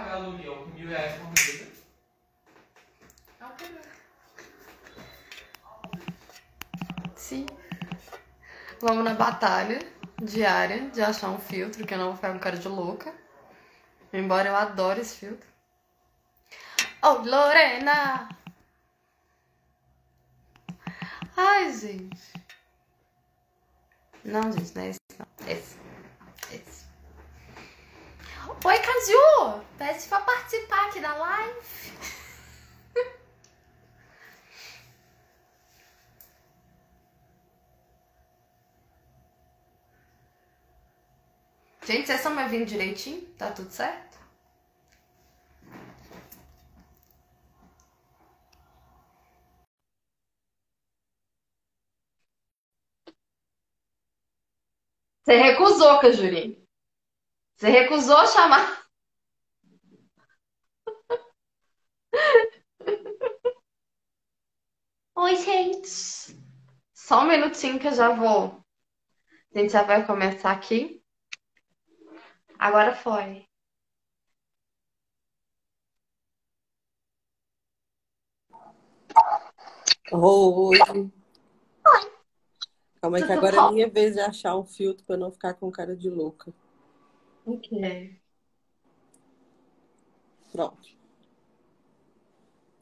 pagar aluguel com mil reais por mês. É o que Sim. Vamos na batalha diária de achar um filtro, que eu não vou ficar com cara de louca. Embora eu adore esse filtro. Oh, Lorena! Ai, gente. Não, gente, não é esse, não. Esse. Oi, Caju! Pede pra participar aqui da live. Gente, vocês estão me ouvindo direitinho? Tá tudo certo? Você recusou, Cajuri. Você recusou chamar. Oi, gente. Só um minutinho que eu já vou. A gente já vai começar aqui. Agora foi. Oi. Calma aí que agora é minha vez de achar um filtro pra eu não ficar com cara de louca. Ok. Pronto.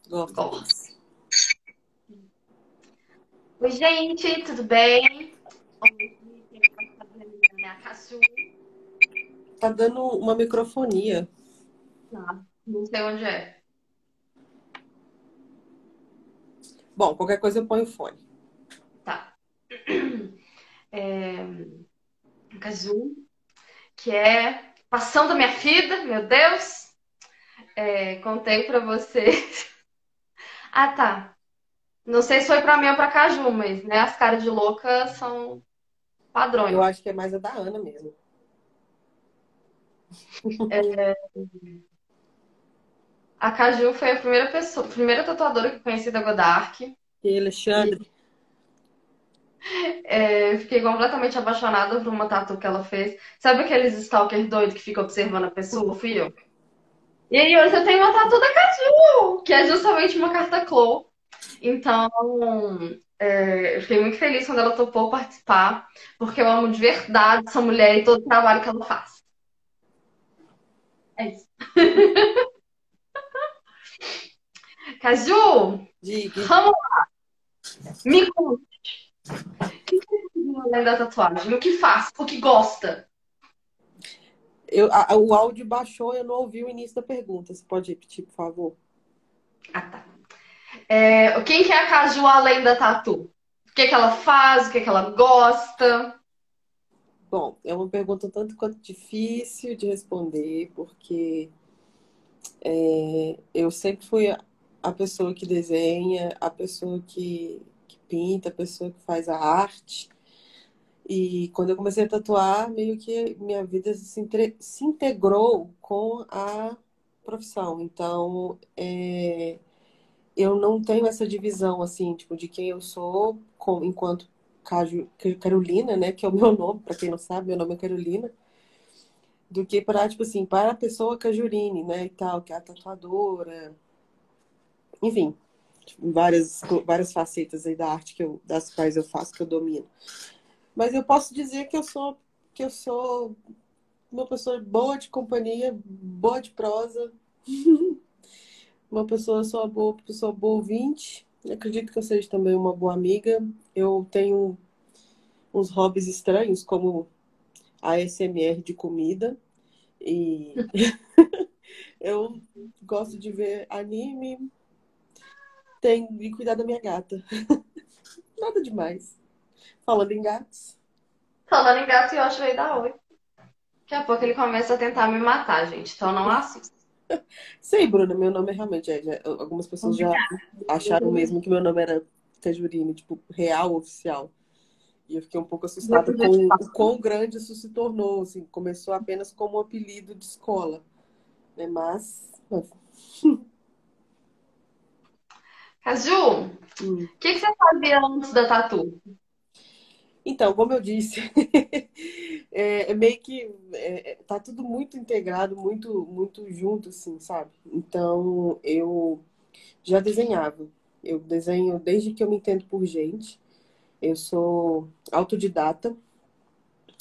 Gosto. Oi, gente, tudo bem? Tá dando uma microfonia. Tá. Não sei onde é. Bom, qualquer coisa eu ponho fone. Tá. É... Casu, que é Passão da Minha Vida, meu Deus. É, contei pra vocês. Ah, tá. Não sei se foi pra mim ou pra Caju, mas né, as caras de louca são padrões. Eu acho que é mais a da Ana mesmo. A Caju foi a primeira pessoa, a primeira tatuadora que eu conheci da Godark. E Alexandre, É, fiquei completamente apaixonada por uma tatu que ela fez. Sabe aqueles stalker doidos que ficam observando a pessoa? Fui eu. E aí hoje eu tenho uma tatu da Caju, que é justamente uma carta Clow. Então, é, eu fiquei muito feliz quando ela topou participar, porque eu amo de verdade essa mulher e todo o trabalho que ela faz. É isso. Caju, diga. vamos lá. Me conta. O que você faz além da tatuagem? O que faz? O que gosta? Eu, a- o áudio baixou, eu não ouvi o início da pergunta. Você pode repetir, por favor? Ah, tá. É, quem que é a Caju além da tatu? O que que ela faz? O que que ela gosta? Bom, é uma pergunta tanto quanto difícil de responder, porque é, eu sempre fui a, pessoa que desenha, a pessoa que pinta, a pessoa que faz a arte. E quando eu comecei a tatuar, meio que minha vida se, entre- se integrou com a profissão. Então, é, eu não tenho essa divisão, assim, tipo, de quem eu sou com- enquanto Caju- Carolina, né, que é o meu nome, para quem não sabe, meu nome é Carolina, do que para, tipo assim, para a pessoa Cajurine, né, e tal, que é a tatuadora, enfim, várias, várias facetas aí da arte que eu, das quais eu faço, que eu domino. Mas eu posso dizer que eu sou, que eu sou uma pessoa boa de companhia, boa de prosa, uma pessoa, sou uma boa, pessoa boa ouvinte. Eu acredito que eu seja também uma boa amiga. Eu tenho uns hobbies estranhos, como a ASMR de comida. E eu gosto de ver anime. Tenho de cuidar da minha gata. Nada demais. Falando em gatos. Falando em gato, Yoshi veio dar oi. Daqui a pouco ele começa a tentar me matar, gente. Então não assista. Sei, Bruna, meu nome é realmente. é, já- algumas pessoas já acharam mesmo que meu nome era Cajurine, tipo, real, oficial. E eu fiquei um pouco assustada com o quão grande isso se tornou. Assim, começou apenas como um apelido de escola. Né? Mas. Caju, o hum. que que você fazia antes da tatu? Então, como eu disse, é, é meio que é, é, tá tudo muito integrado, muito, muito junto, assim, sabe? Então, eu já desenhava. Eu desenho desde que eu me entendo por gente. Eu sou autodidata,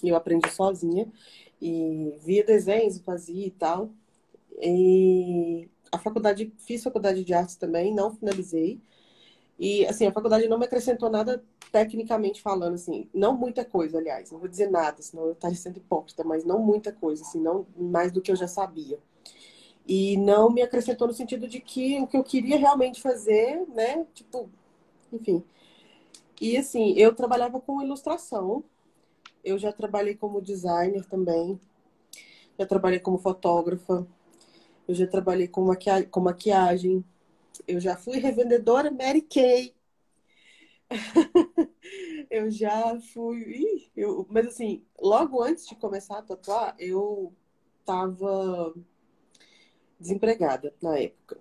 eu aprendi sozinha e via desenhos, fazia e tal. E a faculdade, fiz faculdade de artes também, não finalizei. E, assim, a faculdade não me acrescentou nada tecnicamente falando, assim, não muita coisa, aliás, não vou dizer nada, senão eu estaria sendo hipócrita, mas não muita coisa, assim, não mais do que eu já sabia. E não me acrescentou no sentido de que o que eu queria realmente fazer, né, tipo, enfim. E, assim, eu trabalhava com ilustração, eu já trabalhei como designer também, já trabalhei como fotógrafa, eu já trabalhei com, com maquiagem, eu já fui revendedora Mary Kay. eu já fui. Ih, eu... Mas assim, logo antes de começar a tatuar, eu tava desempregada na época.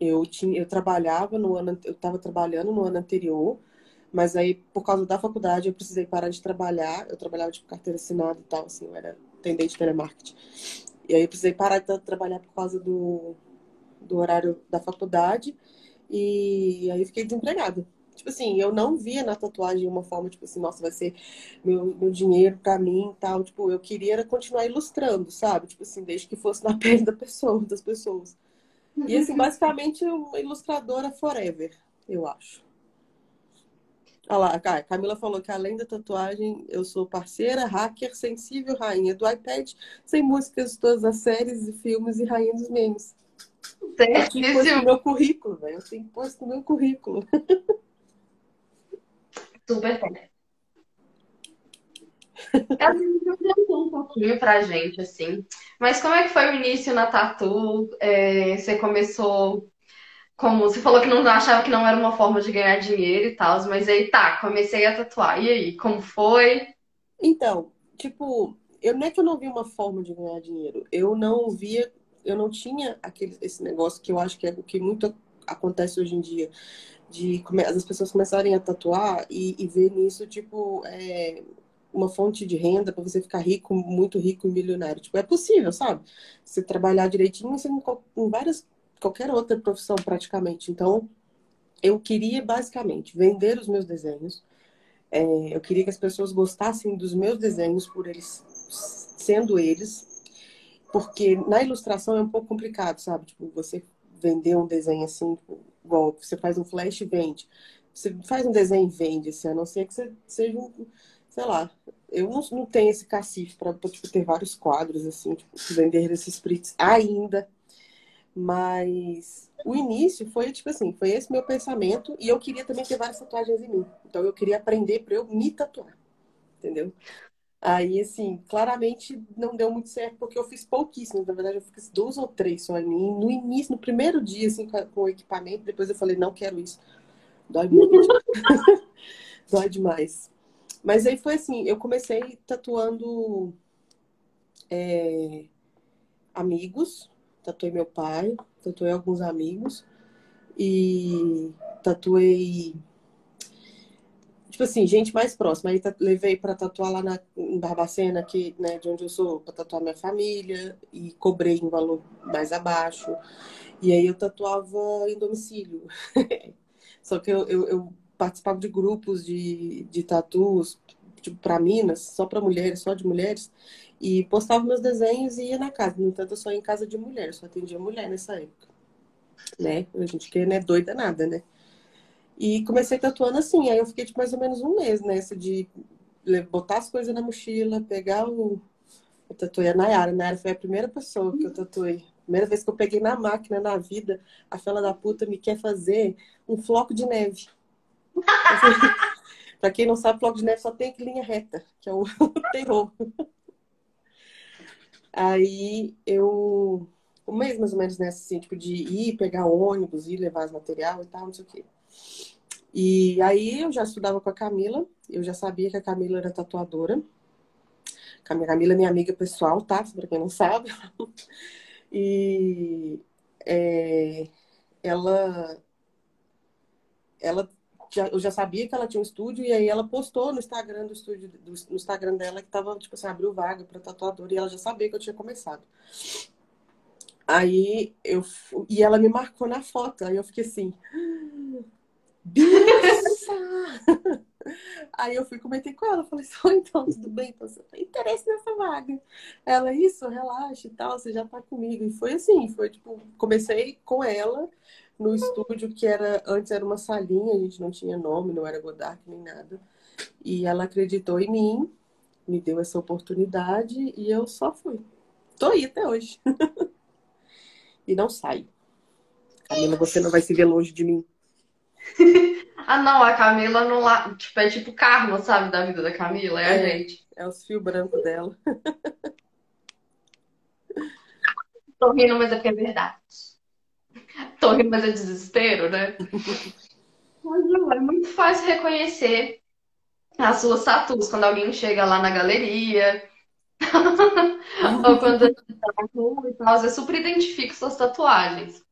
Eu tinha, eu trabalhava no ano, eu estava trabalhando no ano anterior, mas aí por causa da faculdade eu precisei parar de trabalhar. Eu trabalhava tipo carteira assinada e tal, assim, eu era atendente de telemarketing. E aí eu precisei parar de trabalhar por causa do, do horário da faculdade. E aí fiquei desempregada. Tipo assim, eu não via na tatuagem uma forma, tipo assim, nossa, vai ser meu, meu dinheiro pra mim e tal. Tipo, eu queria continuar ilustrando, sabe? Tipo assim, desde que fosse na pele da pessoa, das pessoas. E assim, basicamente, uma ilustradora forever, eu acho. Olha lá, a Camila falou que além da tatuagem, eu sou parceira, hacker, sensível, rainha do iPad, sem músicas de todas as séries e filmes e rainha dos memes. Eu que pôr no meu currículo, velho. Eu tenho que pôr no meu currículo. Super certo. Ela contou um pouquinho pra gente, assim. Mas como é que foi o início na Tatu? É, você começou como você falou que não achava que não era uma forma de ganhar dinheiro e tal, mas aí tá, comecei a tatuar. E aí, como foi? Então, tipo, eu não é que eu não vi uma forma de ganhar dinheiro. Eu não via, eu não tinha aquele, esse negócio que eu acho que é o que muito acontece hoje em dia de as pessoas começarem a tatuar e, e ver nisso, tipo, é, uma fonte de renda para você ficar rico, muito rico e milionário. Tipo, é possível, sabe? Você trabalhar direitinho, você em várias, qualquer outra profissão praticamente. Então, eu queria basicamente vender os meus desenhos. É, eu queria que as pessoas gostassem dos meus desenhos por eles sendo eles, porque na ilustração é um pouco complicado, sabe? Tipo, você vender um desenho assim, tipo, igual você faz um flash e vende. Você faz um desenho e vende, assim, a não ser que você seja um, sei lá, eu não, não tenho esse cacife para tipo, ter vários quadros, assim, tipo, vender esses prints ainda. Mas o início foi, tipo assim, foi esse meu pensamento e eu queria também ter várias tatuagens em mim. Então eu queria aprender para eu me tatuar, entendeu? Aí, assim, claramente não deu muito certo, porque eu fiz pouquíssimo. Na verdade, eu fiz duas ou três só em mim. No início, no primeiro dia, assim, com o equipamento, depois eu falei, não quero isso. Dói muito. Dói demais. Mas aí foi assim, eu comecei tatuando é, amigos, tatuei meu pai, tatuei alguns amigos e tatuei tipo assim, gente mais próxima. Aí levei para tatuar lá na, em Barbacena, que, né, de onde eu sou, para tatuar minha família, e cobrei um valor mais abaixo. E aí eu tatuava em domicílio. Só que eu, eu, eu, participava de grupos de, de tatus, tipo, para Minas, só para mulheres, só de mulheres, e postava meus desenhos e ia na casa. No entanto, eu só ia em casa de mulher, só atendia mulher nessa época. Né? A gente que não é doida nada, né? E comecei tatuando assim. Aí eu fiquei tipo, mais ou menos um mês nessa de botar as coisas na mochila, pegar o. Eu tatuei a Nayara. A Nayara foi a primeira pessoa que eu tatuei. Primeira vez que eu peguei na máquina, na vida, a fela da puta me quer fazer um floco de neve. pra quem não sabe, floco de neve só tem linha reta, que é o terror. Aí eu. Um mês mais ou menos nessa, assim, tipo, de ir pegar ônibus, ir levar os material e tal, não sei o quê. E aí eu já estudava com a Camila, eu já sabia que a Camila era tatuadora. A Camila é minha amiga pessoal, tá? Pra quem não sabe. E é, ela, ela já, eu já sabia que ela tinha um estúdio, e aí ela postou no Instagram do estúdio, do, no Instagram dela que tava, tipo assim, abriu vaga para tatuador, e ela já sabia que eu tinha começado. Aí eu e ela me marcou na foto, aí eu fiquei assim, Bicha! Aí eu fui comentei com ela, falei assim, então, tudo bem? Então, você tem interesse nessa vaga? Ela, isso, relaxa e tal, você já tá comigo. E foi assim, foi tipo, comecei com ela no estúdio que era, antes era uma salinha, a gente não tinha nome, não era Godard nem nada. E ela acreditou em mim, me deu essa oportunidade e eu só fui. Tô aí até hoje. e não saio. Camila, você não vai se ver longe de mim. ah, não, a Camila não lá. Tipo, é tipo karma, sabe, da vida da Camila, é, é a gente. É os fios brancos dela. Tô rindo, mas é porque é verdade. Tô rindo, mas é desespero, né? mas não, é muito fácil reconhecer as suas tatuas quando alguém chega lá na galeria. Ou quando a gente tá na rua e tal, eu super identifico suas tatuagens.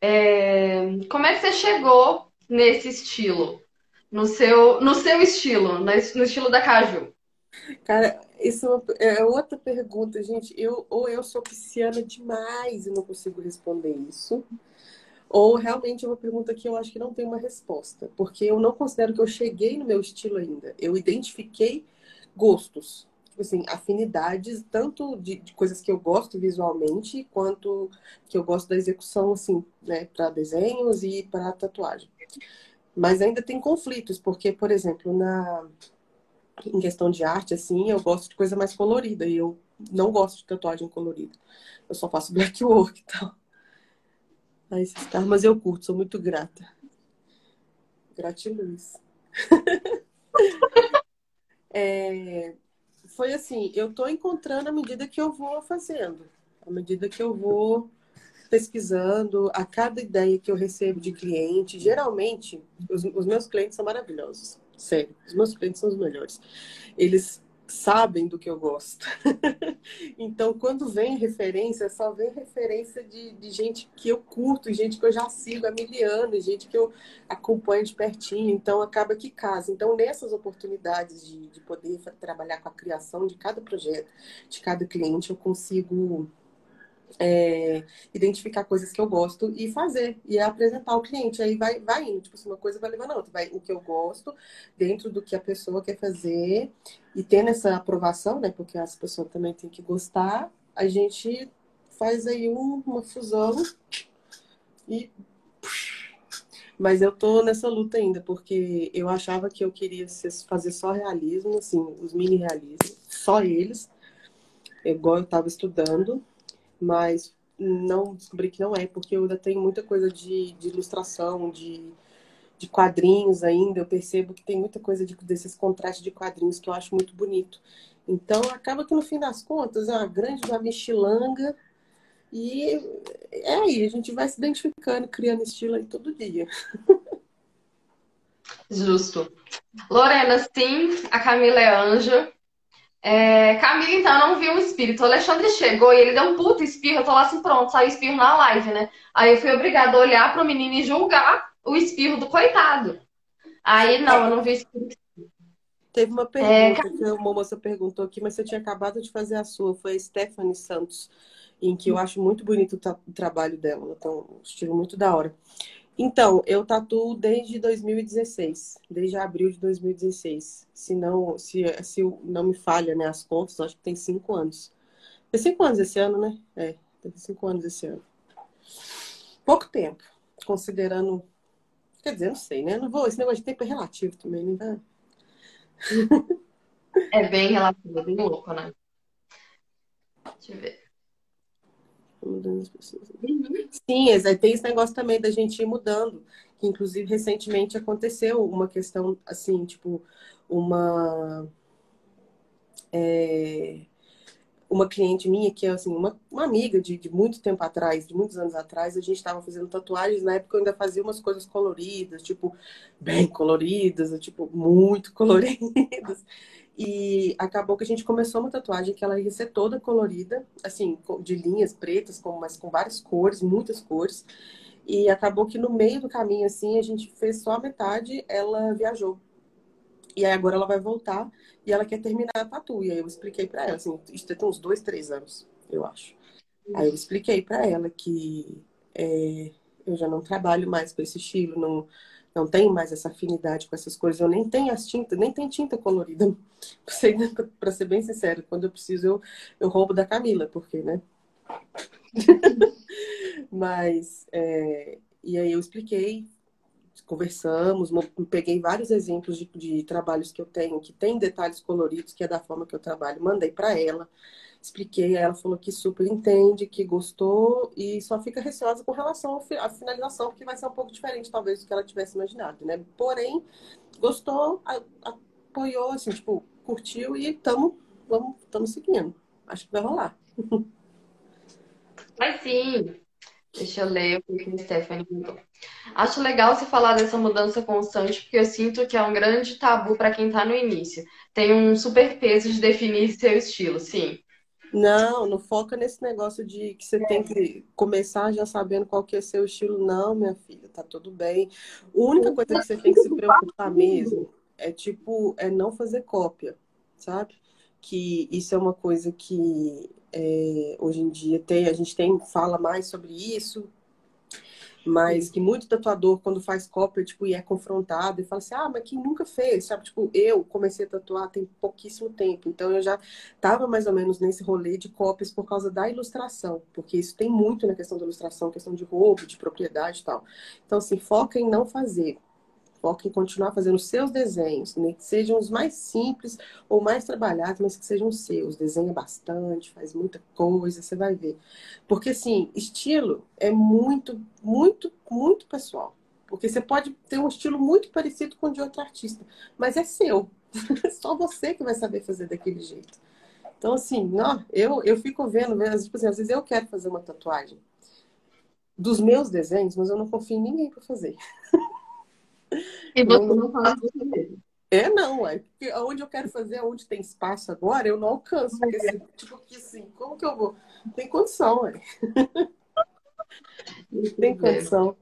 É... Como é que você chegou nesse estilo? No seu, no seu estilo, no estilo da Caju? Cara, isso é, é outra pergunta, gente. Eu, ou eu sou pisciana demais e não consigo responder isso, ou realmente é uma pergunta que eu acho que não tem uma resposta, porque eu não considero que eu cheguei no meu estilo ainda. Eu identifiquei gostos, tipo assim, afinidades, tanto de, de, coisas que eu gosto visualmente, quanto que eu gosto da execução, assim, né, para desenhos e para tatuagem. Mas ainda tem conflitos, porque, por exemplo, na em questão de arte, assim, eu gosto de coisa mais colorida e eu não gosto de tatuagem colorida. Eu só faço black work e tal. Aí esses mas eu curto, sou muito grata. Gratiluz. é, foi assim, eu tô encontrando à medida que eu vou fazendo, à medida que eu vou pesquisando, a cada ideia que eu recebo de cliente, geralmente, os, os meus clientes são maravilhosos, sério, os meus clientes são os melhores. Eles sabem do que eu gosto. então, quando vem referência, só vem referência de, de gente que eu curto, gente que eu já sigo há mil anos, gente que eu acompanho de pertinho. Então, acaba que casa. Então, nessas oportunidades de, de poder trabalhar com a criação de cada projeto, de cada cliente, eu consigo é, identificar coisas que eu gosto e fazer, e apresentar ao cliente. Aí vai, vai indo, tipo assim, uma coisa vai levando a outra. Vai o que eu gosto, dentro do que a pessoa quer fazer, e tendo essa aprovação, né? Porque as pessoas também têm que gostar, a gente faz aí um, uma fusão e. Mas eu tô nessa luta ainda, porque eu achava que eu queria fazer só realismo, assim, os mini realismos, só eles, igual eu estava estudando mas não descobri que não é, porque eu ainda tenho muita coisa de, de ilustração, de, de quadrinhos ainda. Eu percebo que tem muita coisa de, desses contrastes de quadrinhos que eu acho muito bonito. Então, acaba que no fim das contas é uma grande uma mexilanga e é aí, a gente vai se identificando, criando estilo aí todo dia. Justo. Lorena, sim, a Camila é anja. É, Camila, então, não viu o espírito. O Alexandre chegou e ele deu um puta espirro. Eu tô lá assim, pronto, saiu espirro na live, né? Aí eu fui obrigada a olhar pro menino e julgar o espirro do coitado. Aí, não, eu não vi espírito. Teve uma pergunta é... que uma moça perguntou aqui, mas você tinha acabado de fazer a sua. Foi a Stephanie Santos, em que eu acho muito bonito o, trabalho dela. Ela tem um estilo muito da hora. Então, eu tatuo desde 2016, desde abril de 2016. Se não, se, se não me falha né, as contas, acho que tem cinco anos. Tem cinco anos esse ano, né? É, tem cinco anos esse ano. Pouco tempo, considerando. Quer dizer, não sei, né? Não vou, esse negócio de tempo é relativo também, né? É bem relativo, é bem louco, né? Deixa eu ver mudando as pessoas. Sim, tem esse negócio também da gente ir mudando. Que, inclusive, recentemente aconteceu uma questão, assim, tipo, uma. É, uma cliente minha, que é assim, uma, uma amiga de, de muito tempo atrás, de muitos anos atrás, a gente estava fazendo tatuagens, na época eu ainda fazia umas coisas coloridas, tipo, bem coloridas, tipo, muito coloridas. E acabou que a gente começou uma tatuagem que ela ia ser toda colorida, assim, de linhas pretas, com, mas com várias cores, muitas cores. E acabou que no meio do caminho, assim, a gente fez só a metade, ela viajou. E aí agora ela vai voltar e ela quer terminar a tatu. E aí eu expliquei para ela, assim, isso tem uns dois, três anos, eu acho. Aí eu expliquei para ela que é, eu já não trabalho mais com esse estilo, não, não tenho mais essa afinidade com essas coisas. Eu nem tenho as tintas, nem tenho tinta colorida. Para ser bem sincero, quando eu preciso, eu, eu roubo da Camila, porque, né? Mas, é, e aí eu expliquei, conversamos, peguei vários exemplos de, de, trabalhos que eu tenho, que tem detalhes coloridos, que é da forma que eu trabalho, mandei para ela, expliquei, ela falou que super entende, que gostou e só fica receosa com relação à finalização, porque vai ser um pouco diferente, talvez, do que ela tivesse imaginado, né? Porém, gostou, apoiou, assim, tipo, curtiu e estamos vamos, tamo seguindo. Acho que vai rolar. Vai sim. Deixa eu ler o que a Stephanie mandou. Acho legal você falar dessa mudança constante, porque eu sinto que é um grande tabu para quem está no início. Tem um super peso de definir seu estilo, sim. Não, não foca nesse negócio de que você é. tem que começar já sabendo qual que é seu estilo. Não, minha filha, tá tudo bem. A única coisa que você tem que se preocupar mesmo é tipo, é não fazer cópia, sabe? Que isso é uma coisa que é, hoje em dia tem, a gente tem, fala mais sobre isso, mas que muito tatuador, quando faz cópia, tipo, e é confrontado e fala assim, ah, mas quem nunca fez, sabe? Tipo, eu comecei a tatuar tem pouquíssimo tempo, então eu já estava mais ou menos nesse rolê de cópias por causa da ilustração, porque isso tem muito na questão da ilustração, questão de roubo, de propriedade e tal. Então, assim, foca em não fazer. Foca em continuar fazendo seus desenhos, né? que sejam os mais simples ou mais trabalhados, mas que sejam seus. Desenha bastante, faz muita coisa, você vai ver. Porque, assim, estilo é muito, muito, muito pessoal. Porque você pode ter um estilo muito parecido com o de outro artista, mas é seu. Só você que vai saber fazer daquele jeito. Então, assim, não, eu, eu fico vendo, vendo tipo assim, às vezes eu quero fazer uma tatuagem dos meus desenhos, mas eu não confio em ninguém para fazer. E você não, não você mesmo. É, não, é. Porque onde eu quero fazer, onde tem espaço agora, eu não alcanço. Porque, assim, tipo, que assim, como que eu vou? Tem condição, é. tem condição.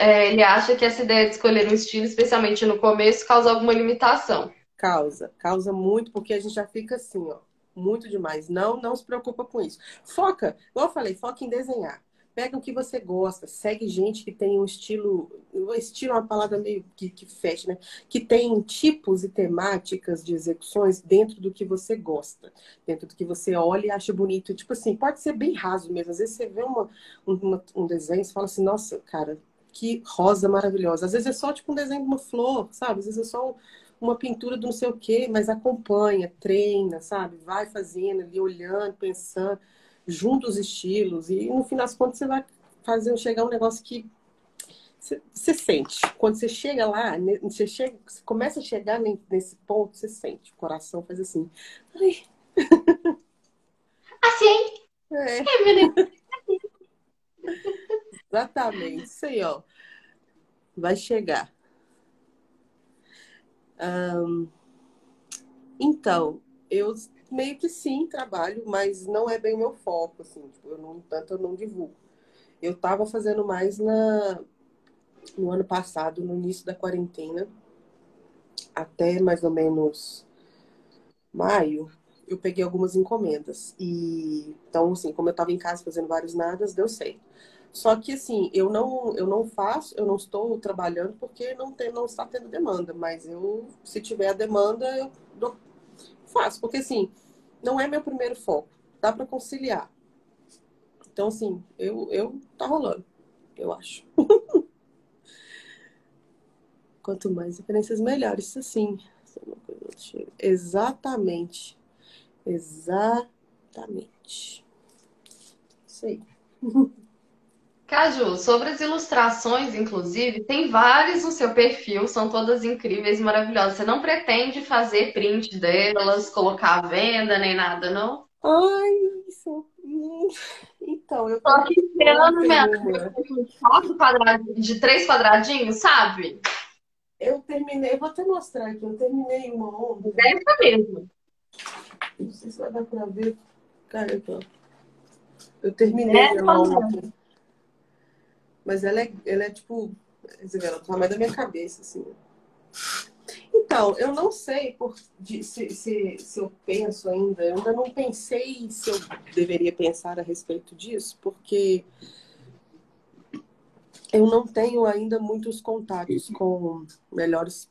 É, ele acha que essa ideia de escolher um estilo, especialmente no começo, causa alguma limitação. Causa, causa muito, porque a gente já fica assim, ó, muito demais. Não, não se preocupa com isso. Foca, igual eu falei, foca em desenhar. Pega o que você gosta, segue gente que tem um estilo, estilo é uma palavra meio que, que fecha, né? Que tem tipos e temáticas de execuções dentro do que você gosta, dentro do que você olha e acha bonito. Tipo assim, pode ser bem raso mesmo. Às vezes você vê uma, uma um desenho e fala assim, nossa, cara, que rosa maravilhosa. Às vezes é só tipo um desenho de uma flor, sabe? Às vezes é só uma pintura do não sei o quê, mas acompanha, treina, sabe? Vai fazendo ali, olhando, pensando junta os estilos e no fim das contas você vai fazer chegar um negócio que você, sente. Quando você chega lá, você, chega, você começa a chegar nesse ponto, você sente. O coração faz assim. Ai. Assim? É. é Exatamente. Isso aí, ó. Vai chegar. Um, então, eu meio que sim, trabalho, mas não é bem o meu foco, assim, tipo, eu não, tanto eu não divulgo. Eu estava fazendo mais na, no ano passado, no início da quarentena, até mais ou menos maio, eu peguei algumas encomendas. E então, assim, como eu estava em casa fazendo vários nadas, deu certo. Só que assim, eu não, eu não faço, eu não estou trabalhando porque não, tem, não está tendo demanda, mas eu, se tiver a demanda, eu dou, faço, porque assim, não é meu primeiro foco. Dá para conciliar. Então, assim, eu, eu tá rolando, eu acho. Quanto mais referências, melhor. Isso sim. Exatamente. Exatamente. Isso aí. Caju, sobre as ilustrações, inclusive, tem várias no seu perfil, são todas incríveis e maravilhosas. Você não pretende fazer print delas, colocar à venda, nem nada, não? Ai, isso. Hum, então, eu tô aqui esperando quadradinhos, de três quadradinhos, sabe? Eu terminei, vou até mostrar aqui, eu terminei uma onda. Dessa mesmo. Não sei se vai dar pra ver. Cara, aqui, ó. Eu terminei É, ela olha. Mas ela é, ela é tipo, ela é do tamanho da minha cabeça, assim. Então, eu não sei por, de- se, se, se eu penso ainda, eu ainda não pensei se eu deveria pensar a respeito disso, porque eu não tenho ainda muitos contatos com melhores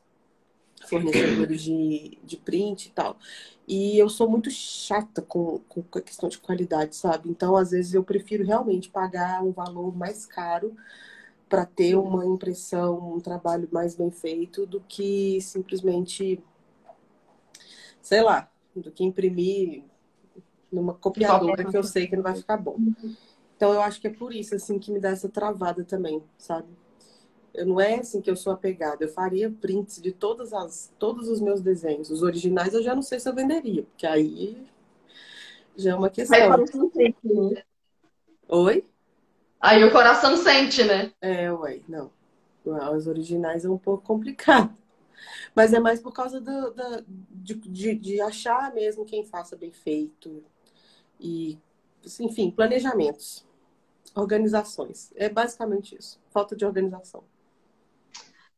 fornecedores de, de print e tal. E eu sou muito chata com, com a questão de qualidade, sabe? Então, às vezes, eu prefiro realmente pagar um valor mais caro para ter uma impressão, um trabalho mais bem feito do que simplesmente, sei lá, do que imprimir numa copiadora que eu sei que não vai ficar bom. Então eu acho que é por isso assim que me dá essa travada também, sabe? Eu não é assim que eu sou apegada. Eu faria prints de todas as todos os meus desenhos. Os originais eu já não sei se eu venderia, porque aí já é uma Aí o questão. coração sente, né? Oi? Aí o coração sente, né? É, ué, não. Não, Os originais é um pouco complicado. Mas é mais por causa do, da- de, de, de achar mesmo quem faça bem feito. E, enfim, planejamentos. Organizações. É basicamente isso. Falta de organização.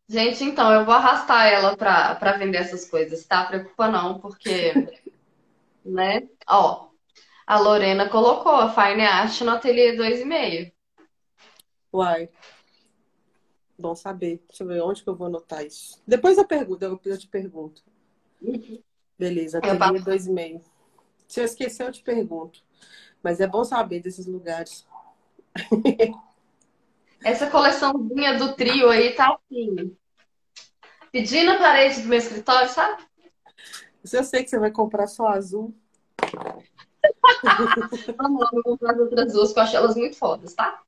Gente, então, eu vou arrastar ela pra, pra vender essas coisas, tá? Preocupa não, porque, né? Ó, a Lorena colocou a Fine Art no ateliê 2,5. Uai. Bom saber. Deixa eu ver onde que eu vou anotar isso. Depois eu pergunto, eu, te pergunto. Beleza, Eu ateliê dois e meio. Se eu esquecer, eu te pergunto. Mas é bom saber desses lugares. Essa coleçãozinha do trio aí tá assim. Pedindo a parede do meu escritório, sabe? Eu sei que você vai comprar só azul, Vamos lá, vou comprar as outras duas, que eu acho elas muito fodas, tá?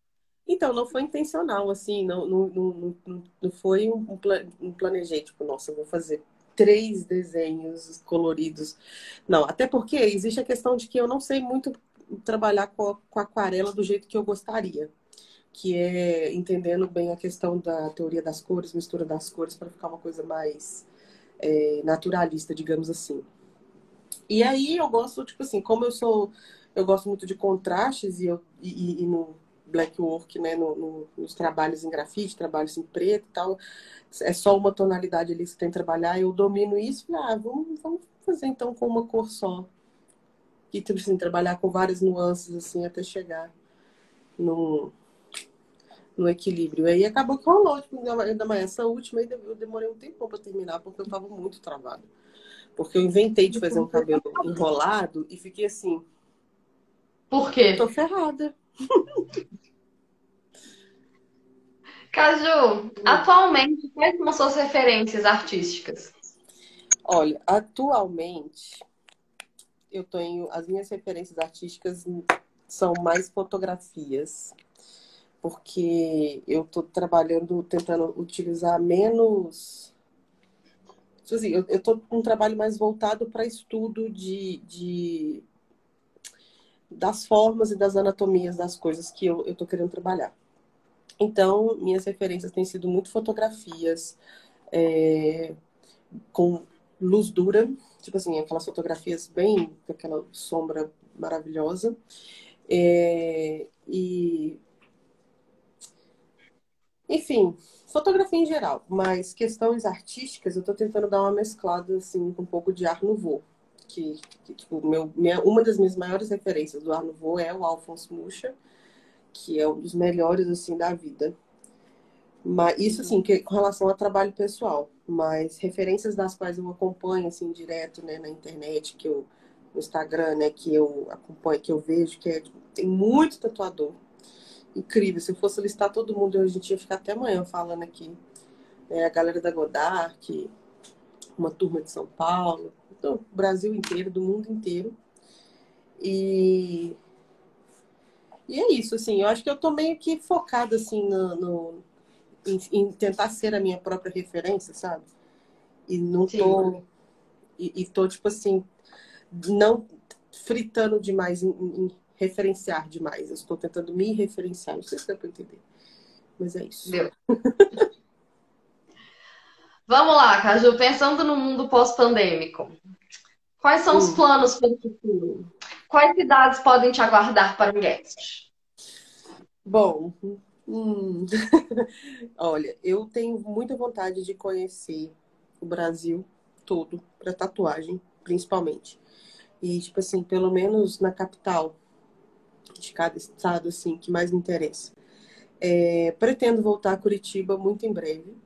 Então, não foi intencional, assim, não, não, não, não, não foi um, pla- um planejei, tipo, nossa, eu vou fazer três desenhos coloridos. Não, até porque existe a questão de que eu não sei muito trabalhar com, a- com aquarela do jeito que eu gostaria, que é entendendo bem a questão da teoria das cores, mistura das cores, para ficar uma coisa mais é, naturalista, digamos assim. E aí eu gosto, tipo assim, como eu sou, eu gosto muito de contrastes e, eu, e, e- no black work, né, no, no- nos trabalhos em grafite, trabalhos em preto e tal, é só uma tonalidade ali que você tem que trabalhar, eu domino isso, ah, vamos, vamos fazer então com uma cor só. E tipo assim, trabalhar com várias nuances assim até chegar no, no equilíbrio. Aí acabou que rolou, tipo, ainda mais essa última eu demorei um tempo para terminar, porque eu tava muito travada. Porque eu inventei de fazer um cabelo enrolado e fiquei assim, Por quê? tô ferrada. Caju, atualmente, quais são suas referências artísticas? Olha, atualmente eu tenho as minhas referências artísticas são mais fotografias, porque eu tô trabalhando, tentando utilizar menos. Tipo Assim, eu, tô com um trabalho mais voltado para estudo de, de das formas e das anatomias das coisas que eu, tô querendo trabalhar. Então, minhas referências têm sido muito fotografias é, com luz dura, tipo assim, aquelas fotografias bem com aquela sombra maravilhosa. É, e enfim, fotografia em geral, mas questões artísticas eu tô tentando dar uma mesclada assim com um pouco de Art Nouveau, que, que tipo, meu, minha, uma das minhas maiores referências do Art Nouveau é o Alphonse Mucha, que é um dos melhores assim da vida. Mas isso assim, que, com relação a trabalho pessoal, mas referências das quais eu acompanho assim direto, né, na internet, que eu no Instagram, né, que eu acompanho, que eu vejo, que é, tipo, tem muito tatuador. Incrível, se eu fosse listar todo mundo, a gente ia ficar até amanhã falando aqui. É, a galera da Godard, uma turma de São Paulo, do Brasil inteiro, do mundo inteiro. E e é isso, assim, eu acho que eu tô meio que focada, assim, no, no em, em, tentar ser a minha própria referência, sabe? E não tô... E, e tô, tipo assim, não fritando demais em, em referenciar demais. Eu estou tentando me referenciar, não sei se dá pra entender. Mas é isso. Deu. Vamos lá, Caju, pensando no mundo pós-pandêmico. Quais são os Hum. planos para o futuro? Quais cidades podem te aguardar para um guest? Bom, hum, olha, eu tenho muita vontade de conhecer o Brasil todo para tatuagem, principalmente. E, tipo assim, pelo menos na capital de cada estado, assim, que mais me interessa. É, pretendo voltar a Curitiba muito em breve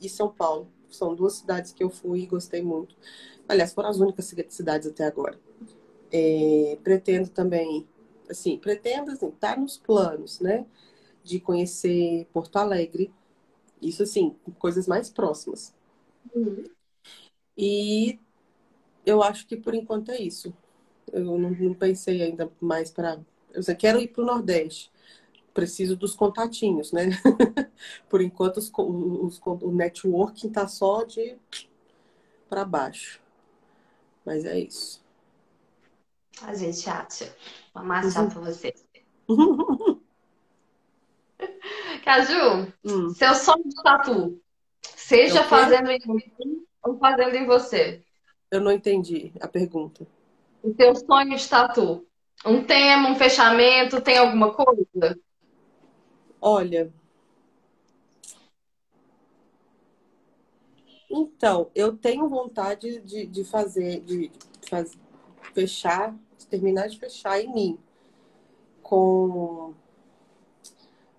e São Paulo. São duas cidades que eu fui e gostei muito. Aliás, foram as únicas cidades até agora. É, pretendo também, assim, pretendo assim, estar tá nos planos, né? De conhecer Porto Alegre. Isso, assim, coisas mais próximas. Uhum. E eu acho que por enquanto é isso. Eu não, não pensei ainda mais para. Eu quero ir para o Nordeste. Preciso dos contatinhos, né? por enquanto, os, os, o networking tá só de para baixo. Mas é isso. A gente acha. Vamos achar uhum. pra você. Caju, hum. seu sonho de tatu, seja fazendo em mim ou fazendo em você? Eu não entendi a pergunta. O seu sonho de tatu? Um tema, um fechamento, tem alguma coisa? Olha. Então, eu tenho vontade de, de fazer, de, de fazer, fechar terminar de fechar em mim. Com.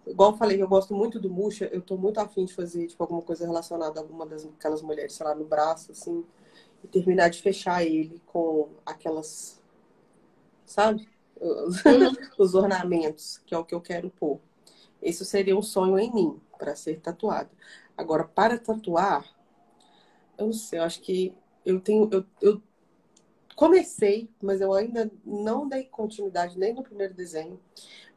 Igual eu falei, eu gosto muito do Muxa, eu tô muito afim de fazer, tipo, alguma coisa relacionada a alguma das aquelas mulheres, sei lá, no braço, assim, e terminar de fechar ele com aquelas. Sabe? Os, os ornamentos, que é o que eu quero pôr. Isso seria um sonho em mim, para ser tatuado. Agora, para tatuar, eu não sei, eu acho que eu tenho. Eu, eu comecei, mas eu ainda não dei continuidade nem no primeiro desenho.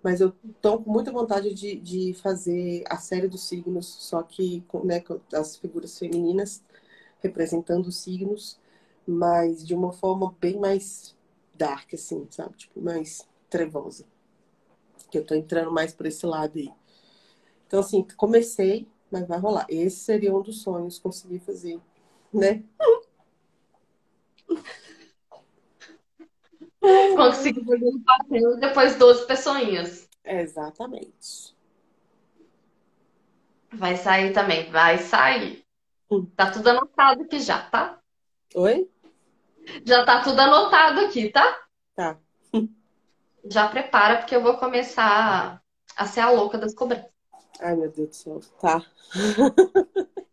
Mas eu tô com muita vontade de, de fazer a série dos signos, só que né, com as figuras femininas representando os signos, mas de uma forma bem mais dark, assim, sabe? Tipo, mais trevosa. Que eu tô entrando mais por esse lado aí. Então, assim, comecei, mas vai rolar. Esse seria um dos sonhos, conseguir fazer, né? Consegui fazer um papel e depois 12 pessoinhas. Exatamente. Vai sair também, vai sair. Hum. Tá tudo anotado aqui já, tá? Oi? Já tá tudo anotado aqui, tá? Tá. Já prepara, porque eu vou começar a ser a louca das cobranças. Ai, meu Deus do céu. Tá.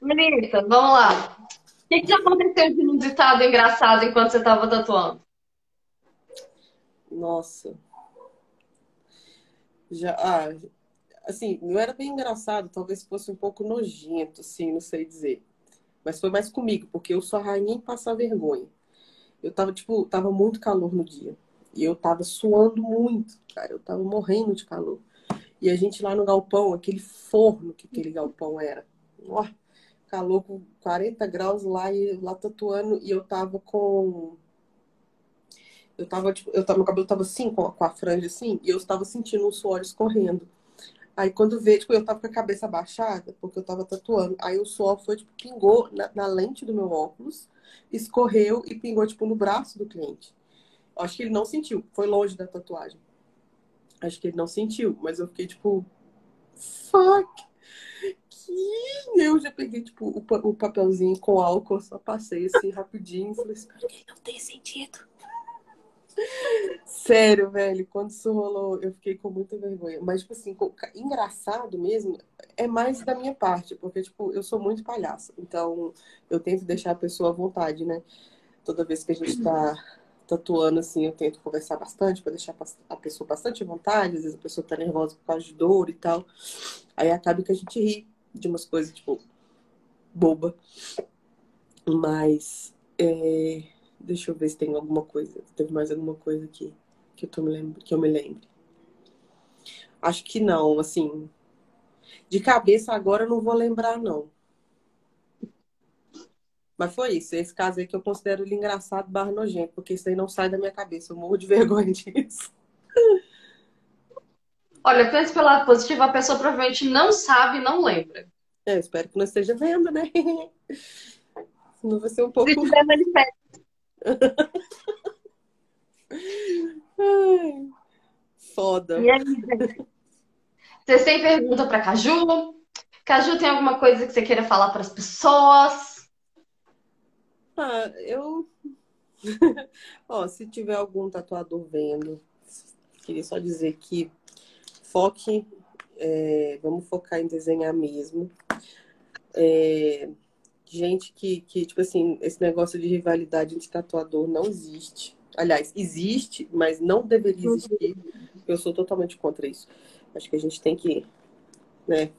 Menina, vamos lá que, que já aconteceu de inusitado, engraçado enquanto você estava tatuando? Nossa. Já, ah, assim, não era bem engraçado, talvez fosse um pouco nojento, assim, não sei dizer. Mas foi mais comigo, porque eu sou a rainha em passar vergonha. Eu tava, tipo, tava muito calor no dia. E eu tava suando muito, cara. Eu tava morrendo de calor. E a gente lá no galpão, aquele forno que aquele galpão era. Ó, calor com 40 graus lá e lá tatuando e eu tava com eu tava tipo, eu tava, meu cabelo tava assim com a, com a franja assim e eu estava sentindo um suor escorrendo. Aí quando veio, tipo, eu tava com a cabeça abaixada, porque eu tava tatuando. Aí o suor foi, tipo, pingou na, na lente do meu óculos, escorreu e pingou, tipo, no braço do cliente. Acho que ele não sentiu, foi longe da tatuagem. Acho que ele não sentiu, mas eu fiquei, tipo, fuck! E eu já peguei, tipo, o, papelzinho com álcool, só passei assim rapidinho. Falei, espero que ele não tenha sentido. Sério, velho, quando isso rolou, eu fiquei com muita vergonha. Mas, tipo assim, engraçado mesmo, é mais da minha parte, porque, tipo, eu sou muito palhaça. Então, eu tento deixar a pessoa à vontade, né? Toda vez que a gente tá tatuando, assim, eu tento conversar bastante para deixar a pessoa bastante à vontade. Às vezes a pessoa tá nervosa por causa de dor e tal. Aí acaba que a gente ri de umas coisas, tipo, boba. Mas, é... deixa eu ver se tem alguma coisa. Teve mais alguma coisa aqui que eu, tô me lembro, que eu me lembre. Acho que não, assim. De cabeça agora eu não vou lembrar, não. Mas foi isso. Esse caso aí que eu considero ele engraçado barra nojento, porque isso aí não sai da minha cabeça. Eu morro de vergonha disso. Olha, pense pelo lado positivo, a pessoa provavelmente não sabe e não lembra. É, espero que não esteja vendo, né? Senão vai ser um pouco. Se tiver, Ai, foda. E aí? Vocês têm pergunta para Caju? Caju, tem alguma coisa que você queira falar para as pessoas? Ah, eu. Ó, se tiver algum tatuador vendo, queria só dizer que foque, é, vamos focar em desenhar mesmo. É, gente que, que, tipo assim, esse negócio de rivalidade entre tatuador não existe. Aliás, existe, mas não deveria existir. Eu sou totalmente contra isso. Acho que a gente tem que, né,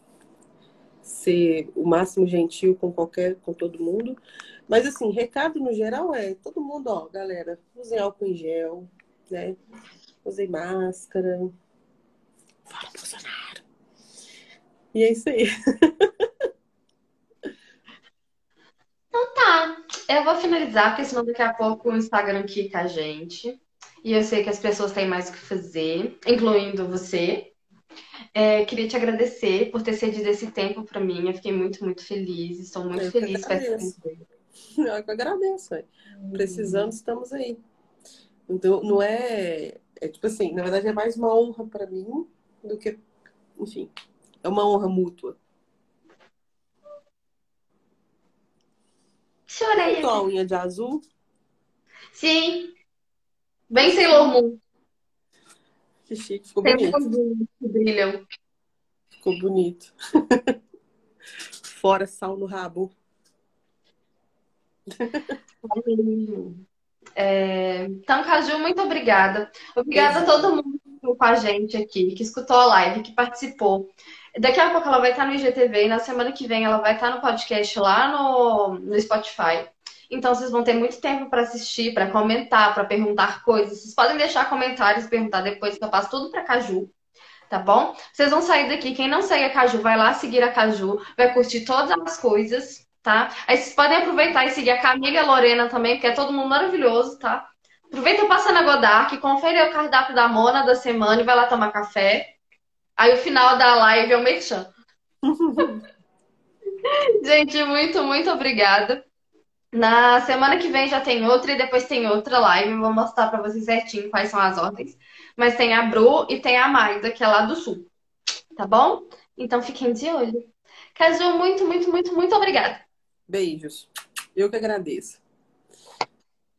ser o máximo gentil com qualquer, com todo mundo. Mas assim, recado no geral é, todo mundo, ó, galera, usem álcool em gel, né? Usem máscara. Fora Bolsonaro. E é isso aí. Tá, eu vou finalizar, porque senão daqui a pouco o Instagram quica a gente. E eu sei que as pessoas têm mais o que fazer, incluindo você. É, queria te agradecer por ter cedido esse tempo para mim. Eu fiquei muito, muito feliz. Estou muito Eu feliz com essa agradeço. Eu que agradeço. ué. Precisando, estamos aí. Então, não é, é tipo assim, na verdade é mais uma honra para mim do que, enfim, é uma honra mútua. Chorei. Pintou a unha de azul, Sim, bem Sailor Moon. que chique, ficou Tem bonito. que brilham. Ficou bonito. Fora sal no rabo. É, Então, Caju, muito obrigada. Obrigada a todo mundo que ficou com a gente aqui, que escutou a live, que participou. Daqui a pouco ela vai estar no IGTV e na semana que vem ela vai estar no podcast lá no, no Spotify. Então, vocês vão ter muito tempo para assistir, para comentar, para perguntar coisas. Vocês podem deixar comentários, perguntar depois que eu passo tudo para Caju, tá bom? Vocês vão sair daqui. Quem não segue a Caju, vai lá seguir a Caju, vai curtir todas as coisas, tá? Aí vocês podem aproveitar e seguir a Camila e a Lorena também, porque é todo mundo maravilhoso, tá? Aproveita e passa na Godark, confere o cardápio da Mona da semana e vai lá tomar café. Aí o final da live é o merchan. Gente, muito, muito obrigada. Na semana que vem já tem outra e depois tem outra live. Eu vou mostrar pra vocês certinho quais são as ordens. Mas tem a Bru e tem a Maida, que é lá do sul. Tá bom? Então fiquem de olho. Caju, muito, muito, muito, muito obrigada. Beijos. Eu que agradeço.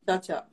Tchau, tchau.